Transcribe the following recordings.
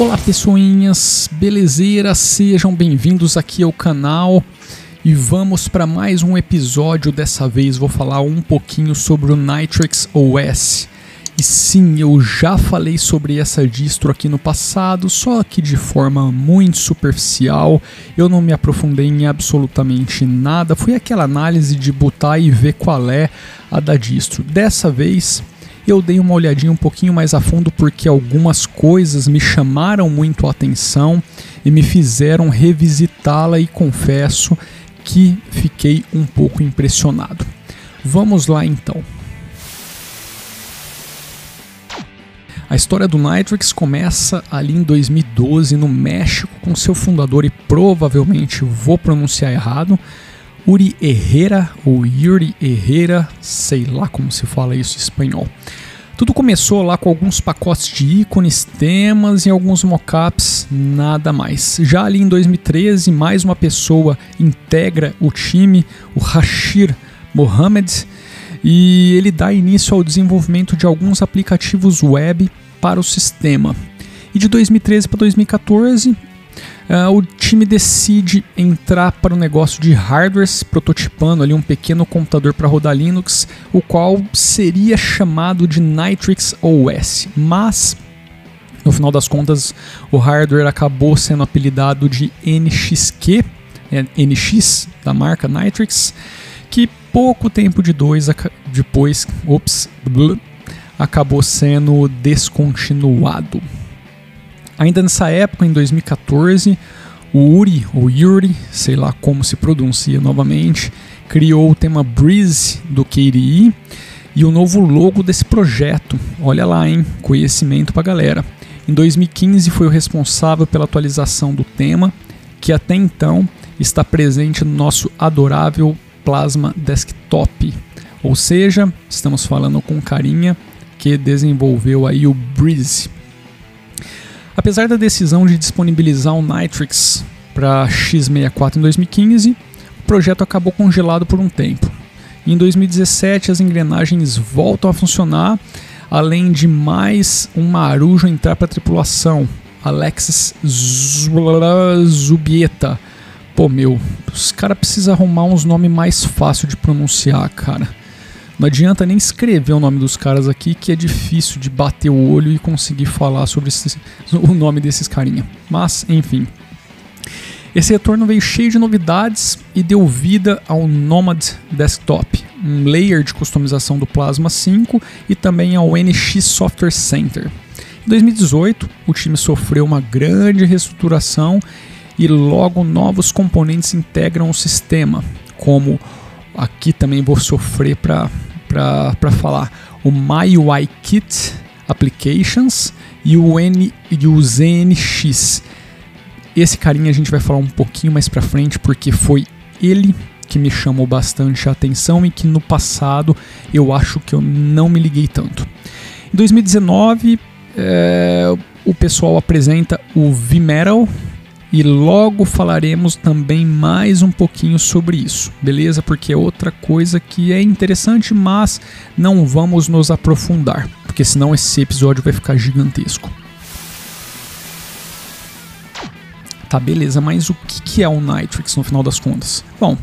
Olá pessoinhas, belezeira, sejam bem-vindos aqui ao canal e vamos para mais um episódio. Dessa vez vou falar um pouquinho sobre o Nitrix OS. E sim, eu já falei sobre essa distro aqui no passado, só que de forma muito superficial. Eu não me aprofundei em absolutamente nada. Foi aquela análise de botar e ver qual é a da distro. Dessa vez eu dei uma olhadinha um pouquinho mais a fundo porque algumas coisas me chamaram muito a atenção e me fizeram revisitá-la e confesso que fiquei um pouco impressionado. Vamos lá então. A história do Nitrix começa ali em 2012 no México com seu fundador e provavelmente vou pronunciar errado, Uri Herrera ou Yuri Herrera, sei lá como se fala isso em espanhol. Tudo começou lá com alguns pacotes de ícones, temas e alguns mockups, nada mais. Já ali em 2013, mais uma pessoa integra o time, o Rashir Mohamed, e ele dá início ao desenvolvimento de alguns aplicativos web para o sistema. E de 2013 para 2014, Uh, o time decide entrar para o negócio de hardwares, prototipando ali um pequeno computador para rodar Linux, o qual seria chamado de Nitrix OS. Mas, no final das contas, o hardware acabou sendo apelidado de NXQ, é, NX da marca Nitrix, que pouco tempo de dois depois, ops, acabou sendo descontinuado. Ainda nessa época, em 2014, o Uri, ou Yuri, sei lá como se pronuncia novamente, criou o tema Breeze do KDE e o novo logo desse projeto. Olha lá, hein? Conhecimento pra galera. Em 2015 foi o responsável pela atualização do tema, que até então está presente no nosso adorável Plasma Desktop. Ou seja, estamos falando com carinha que desenvolveu aí o Breeze. Apesar da decisão de disponibilizar o Nitrix para x64 em 2015, o projeto acabou congelado por um tempo. Em 2017, as engrenagens voltam a funcionar, além de mais um marujo entrar para a tripulação, Alexis Zubieta. Pô, meu, os caras precisam arrumar uns nomes mais fáceis de pronunciar, cara. Não adianta nem escrever o nome dos caras aqui, que é difícil de bater o olho e conseguir falar sobre esse, o nome desses carinha. Mas, enfim. Esse retorno veio cheio de novidades e deu vida ao Nomad Desktop, um layer de customização do Plasma 5 e também ao NX Software Center. Em 2018, o time sofreu uma grande reestruturação e logo novos componentes integram o sistema, como aqui também vou sofrer para para falar o MyUIKit Applications e o, N, e o ZNX. Esse carinha a gente vai falar um pouquinho mais para frente porque foi ele que me chamou bastante a atenção e que no passado eu acho que eu não me liguei tanto. Em 2019, é, o pessoal apresenta o Vmetal, e logo falaremos também mais um pouquinho sobre isso, beleza? Porque é outra coisa que é interessante, mas não vamos nos aprofundar, porque senão esse episódio vai ficar gigantesco. Tá, beleza, mas o que é o Nitrix no final das contas? Bom,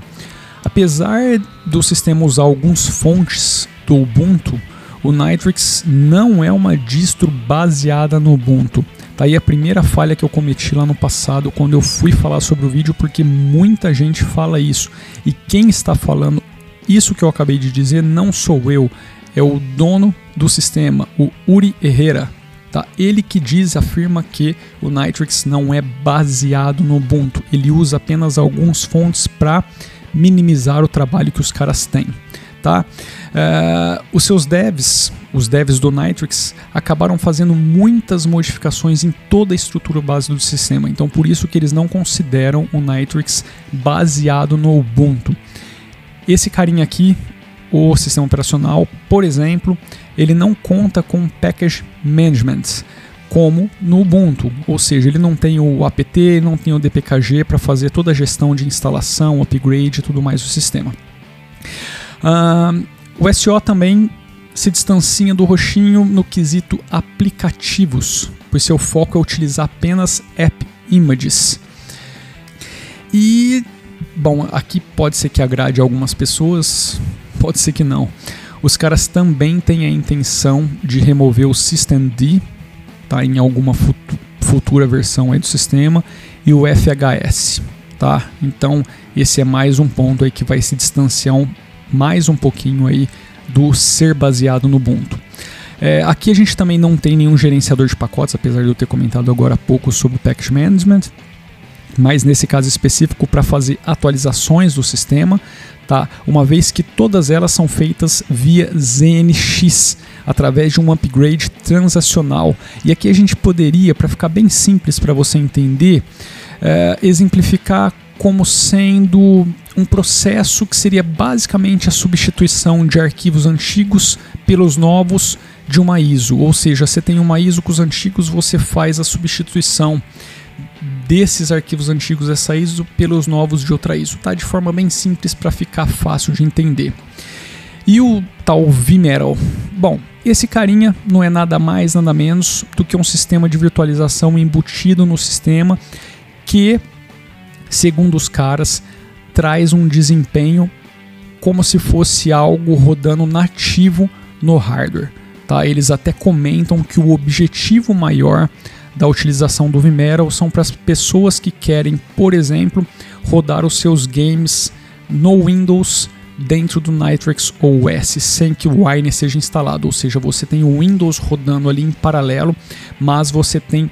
apesar do sistema usar alguns fontes do Ubuntu, o Nitrix não é uma distro baseada no Ubuntu. Tá aí a primeira falha que eu cometi lá no passado quando eu fui falar sobre o vídeo, porque muita gente fala isso. E quem está falando isso que eu acabei de dizer não sou eu, é o dono do sistema, o Uri Herrera. Tá? Ele que diz, afirma que o Nitrix não é baseado no Ubuntu, ele usa apenas alguns fontes para minimizar o trabalho que os caras têm. Tá? Uh, os seus devs, os devs do Nitrix, acabaram fazendo muitas modificações em toda a estrutura base do sistema. Então, por isso que eles não consideram o Nitrix baseado no Ubuntu. Esse carinha aqui, o sistema operacional, por exemplo, ele não conta com package management como no Ubuntu, ou seja, ele não tem o apt, não tem o dpkg para fazer toda a gestão de instalação, upgrade e tudo mais do sistema. Uh, o SO também se distancia do roxinho no quesito aplicativos, pois seu foco é utilizar apenas app images. E, bom, aqui pode ser que agrade algumas pessoas, pode ser que não. Os caras também têm a intenção de remover o systemd, tá, em alguma futura versão aí do sistema, e o FHS, tá? Então, esse é mais um ponto aí que vai se distanciar um, mais um pouquinho aí do ser baseado no Ubuntu. É, aqui a gente também não tem nenhum gerenciador de pacotes, apesar de eu ter comentado agora há pouco sobre o Package Management, mas nesse caso específico para fazer atualizações do sistema, tá? Uma vez que todas elas são feitas via ZNX, através de um upgrade transacional. E aqui a gente poderia, para ficar bem simples para você entender, é, exemplificar como sendo um processo que seria basicamente a substituição de arquivos antigos pelos novos de uma ISO. Ou seja, você tem uma ISO com os antigos, você faz a substituição desses arquivos antigos dessa ISO pelos novos de outra ISO, tá? De forma bem simples para ficar fácil de entender. E o tal vMetal? Bom, esse carinha não é nada mais, nada menos do que um sistema de virtualização embutido no sistema que, segundo os caras, traz um desempenho como se fosse algo rodando nativo no hardware. Tá? Eles até comentam que o objetivo maior da utilização do Vimero são para as pessoas que querem, por exemplo, rodar os seus games no Windows dentro do Nitrix OS sem que o Wine seja instalado, ou seja, você tem o Windows rodando ali em paralelo, mas você tem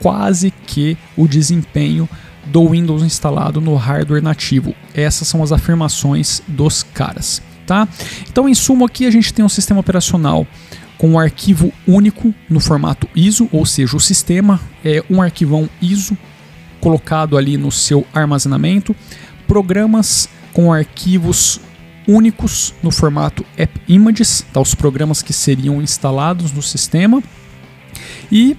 quase que o desempenho do Windows instalado no hardware nativo. Essas são as afirmações dos caras, tá? Então, em suma, aqui a gente tem um sistema operacional com um arquivo único no formato ISO, ou seja, o sistema é um arquivão ISO colocado ali no seu armazenamento, programas com arquivos únicos no formato App Images, tá, os programas que seriam instalados no sistema, e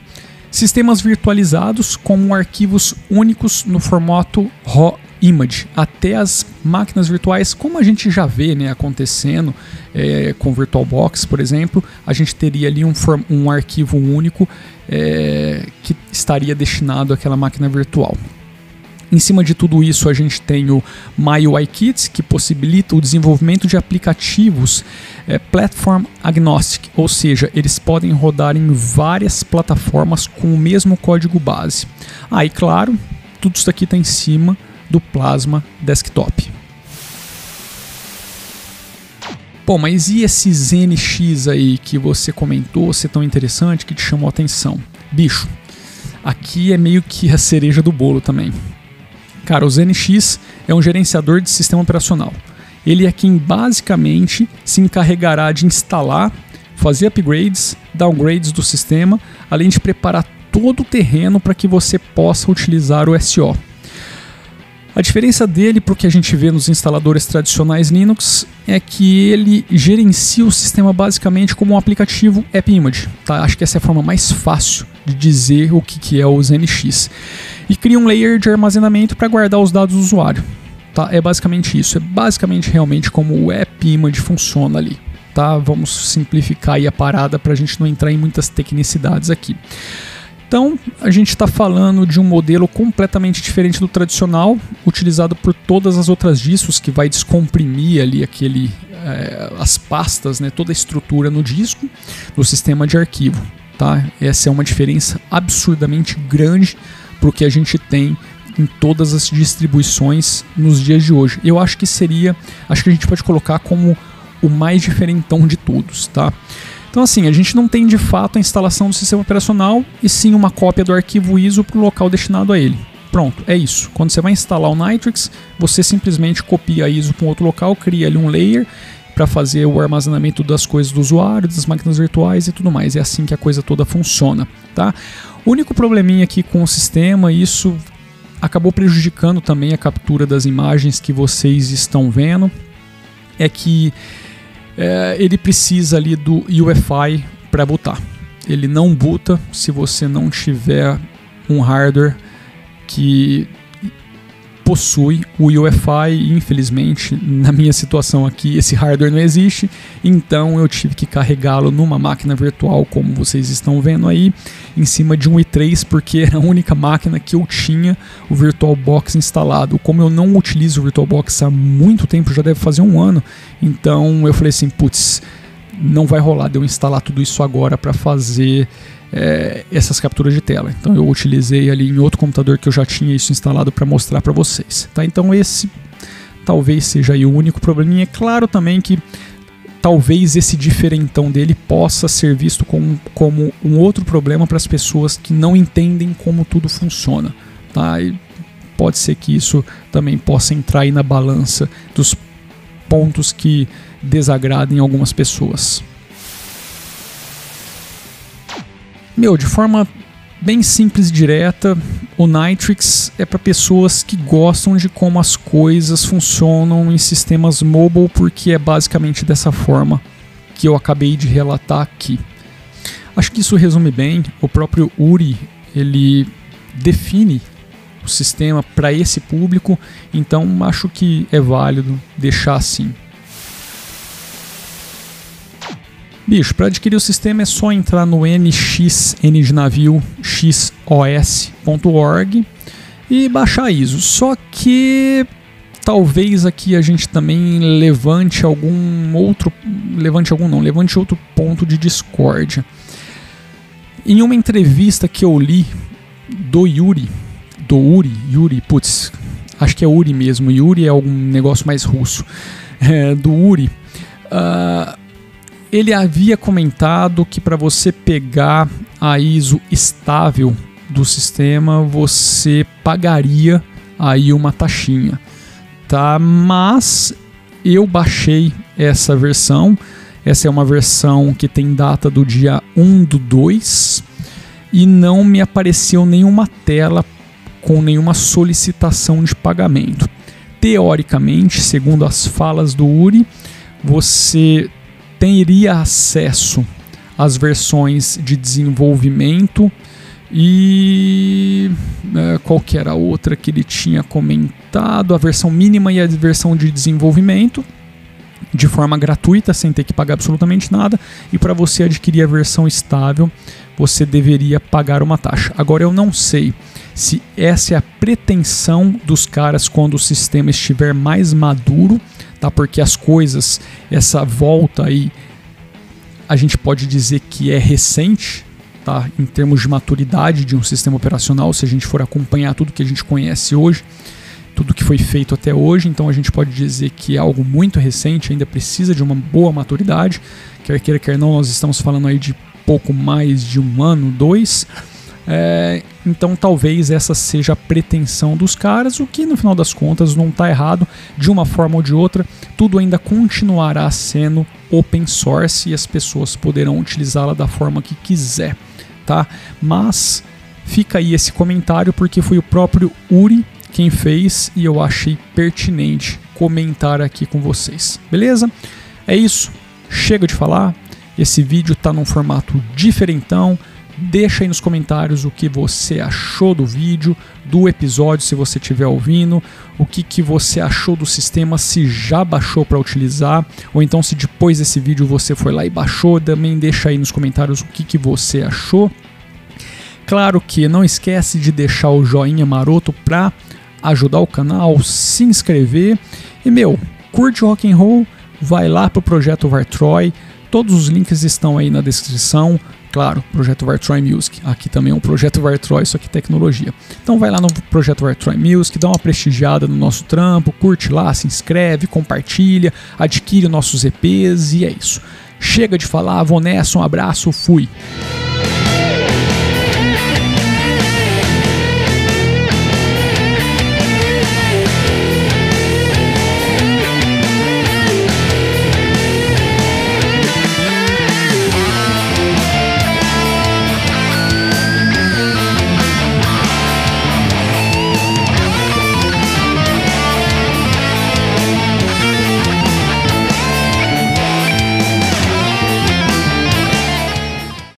sistemas virtualizados com arquivos únicos no formato RAW Image, até as máquinas virtuais, como a gente já vê né, acontecendo é, com VirtualBox, por exemplo, a gente teria ali um, um arquivo único é, que estaria destinado àquela máquina virtual. Em cima de tudo isso, a gente tem o MyUIKit, que possibilita o desenvolvimento de aplicativos é, platform agnostic, ou seja, eles podem rodar em várias plataformas com o mesmo código base. Aí, ah, claro, tudo isso aqui está em cima do Plasma Desktop. Pô, mas e esse ZNX aí que você comentou ser tão interessante que te chamou a atenção? Bicho, aqui é meio que a cereja do bolo também. Cara, o ZNX é um gerenciador de sistema operacional. Ele é quem basicamente se encarregará de instalar, fazer upgrades, downgrades do sistema, além de preparar todo o terreno para que você possa utilizar o SO. A diferença dele para o que a gente vê nos instaladores tradicionais Linux é que ele gerencia o sistema basicamente como um aplicativo AppImage. Tá? Acho que essa é a forma mais fácil de dizer o que, que é o ZNX. E cria um layer de armazenamento para guardar os dados do usuário. Tá? É basicamente isso. É basicamente realmente como o AppImage funciona ali. Tá? Vamos simplificar aí a parada para a gente não entrar em muitas tecnicidades aqui. Então, a gente está falando de um modelo completamente diferente do tradicional, utilizado por todas as outras distros, que vai descomprimir ali aquele, é, as pastas, né, toda a estrutura no disco, no sistema de arquivo. Tá? Essa é uma diferença absurdamente grande para o que a gente tem em todas as distribuições nos dias de hoje. Eu acho que seria, acho que a gente pode colocar como o mais diferentão de todos, tá? Então, assim, a gente não tem de fato a instalação do sistema operacional e sim uma cópia do arquivo ISO para o local destinado a ele. Pronto, é isso. Quando você vai instalar o Nitrix, você simplesmente copia a ISO para um outro local, cria ali um layer para fazer o armazenamento das coisas do usuário, das máquinas virtuais e tudo mais. É assim que a coisa toda funciona, tá? O único probleminha aqui com o sistema, isso acabou prejudicando também a captura das imagens que vocês estão vendo, é que é, ele precisa ali do UEFI para botar. Ele não buta se você não tiver um hardware que possui o UEFI infelizmente na minha situação aqui esse hardware não existe, então eu tive que carregá-lo numa máquina virtual como vocês estão vendo aí, em cima de um i3 porque era a única máquina que eu tinha o VirtualBox instalado. Como eu não utilizo o VirtualBox há muito tempo, já deve fazer um ano, então eu falei assim, putz, não vai rolar de eu instalar tudo isso agora para fazer é, essas capturas de tela. Então eu utilizei ali em outro computador que eu já tinha isso instalado para mostrar para vocês. Tá? Então esse talvez seja o único probleminha. É claro também que talvez esse diferentão dele possa ser visto como, como um outro problema para as pessoas que não entendem como tudo funciona. Tá? E pode ser que isso também possa entrar aí na balança dos pontos que desagradem algumas pessoas. Meu, de forma bem simples e direta, o Nitrix é para pessoas que gostam de como as coisas funcionam em sistemas mobile, porque é basicamente dessa forma que eu acabei de relatar aqui. Acho que isso resume bem. O próprio Uri ele define o sistema para esse público, então acho que é válido deixar assim. Bicho, para adquirir o sistema é só entrar no nx, n de navio, xos.org e baixar ISO. Só que talvez aqui a gente também levante algum outro, levante algum não, levante outro ponto de discórdia. Em uma entrevista que eu li do Yuri, do Uri, Yuri, putz, acho que é Uri mesmo, Yuri é algum negócio mais russo, é, do Uri, uh, ele havia comentado que para você pegar a ISO estável do sistema, você pagaria aí uma taxinha, tá? Mas eu baixei essa versão. Essa é uma versão que tem data do dia 1 do 2 e não me apareceu nenhuma tela com nenhuma solicitação de pagamento. Teoricamente, segundo as falas do Uri, você teria acesso às versões de desenvolvimento e é, qual que era a outra que ele tinha comentado, a versão mínima e a versão de desenvolvimento de forma gratuita, sem ter que pagar absolutamente nada, e para você adquirir a versão estável, você deveria pagar uma taxa. Agora eu não sei se essa é a pretensão dos caras quando o sistema estiver mais maduro tá? Porque as coisas, essa volta aí, a gente pode dizer que é recente, tá? Em termos de maturidade de um sistema operacional, se a gente for acompanhar tudo que a gente conhece hoje, tudo que foi feito até hoje, então a gente pode dizer que é algo muito recente, ainda precisa de uma boa maturidade, quer queira, quer não, nós estamos falando aí de pouco mais de um ano, dois, é, então talvez essa seja a pretensão dos caras, o que no final das contas não está errado, de uma forma ou de outra, tudo ainda continuará sendo open source e as pessoas poderão utilizá-la da forma que quiser, tá? Mas fica aí esse comentário porque foi o próprio Uri quem fez e eu achei pertinente comentar aqui com vocês. Beleza? É isso. Chega de falar. Esse vídeo está num formato diferentão Deixa aí nos comentários o que você achou do vídeo, do episódio, se você estiver ouvindo, o que, que você achou do sistema, se já baixou para utilizar, ou então se depois desse vídeo você foi lá e baixou, também deixa aí nos comentários o que, que você achou. Claro que não esquece de deixar o joinha maroto para ajudar o canal, se inscrever e meu, curte rock and roll, vai lá pro projeto Vartroy, todos os links estão aí na descrição. Claro, projeto Vartroy Music. Aqui também é um projeto Vartroy, só que tecnologia. Então vai lá no projeto Vartroy Music, dá uma prestigiada no nosso trampo, curte lá, se inscreve, compartilha, adquire nossos EPs e é isso. Chega de falar, vou nessa, um abraço, fui.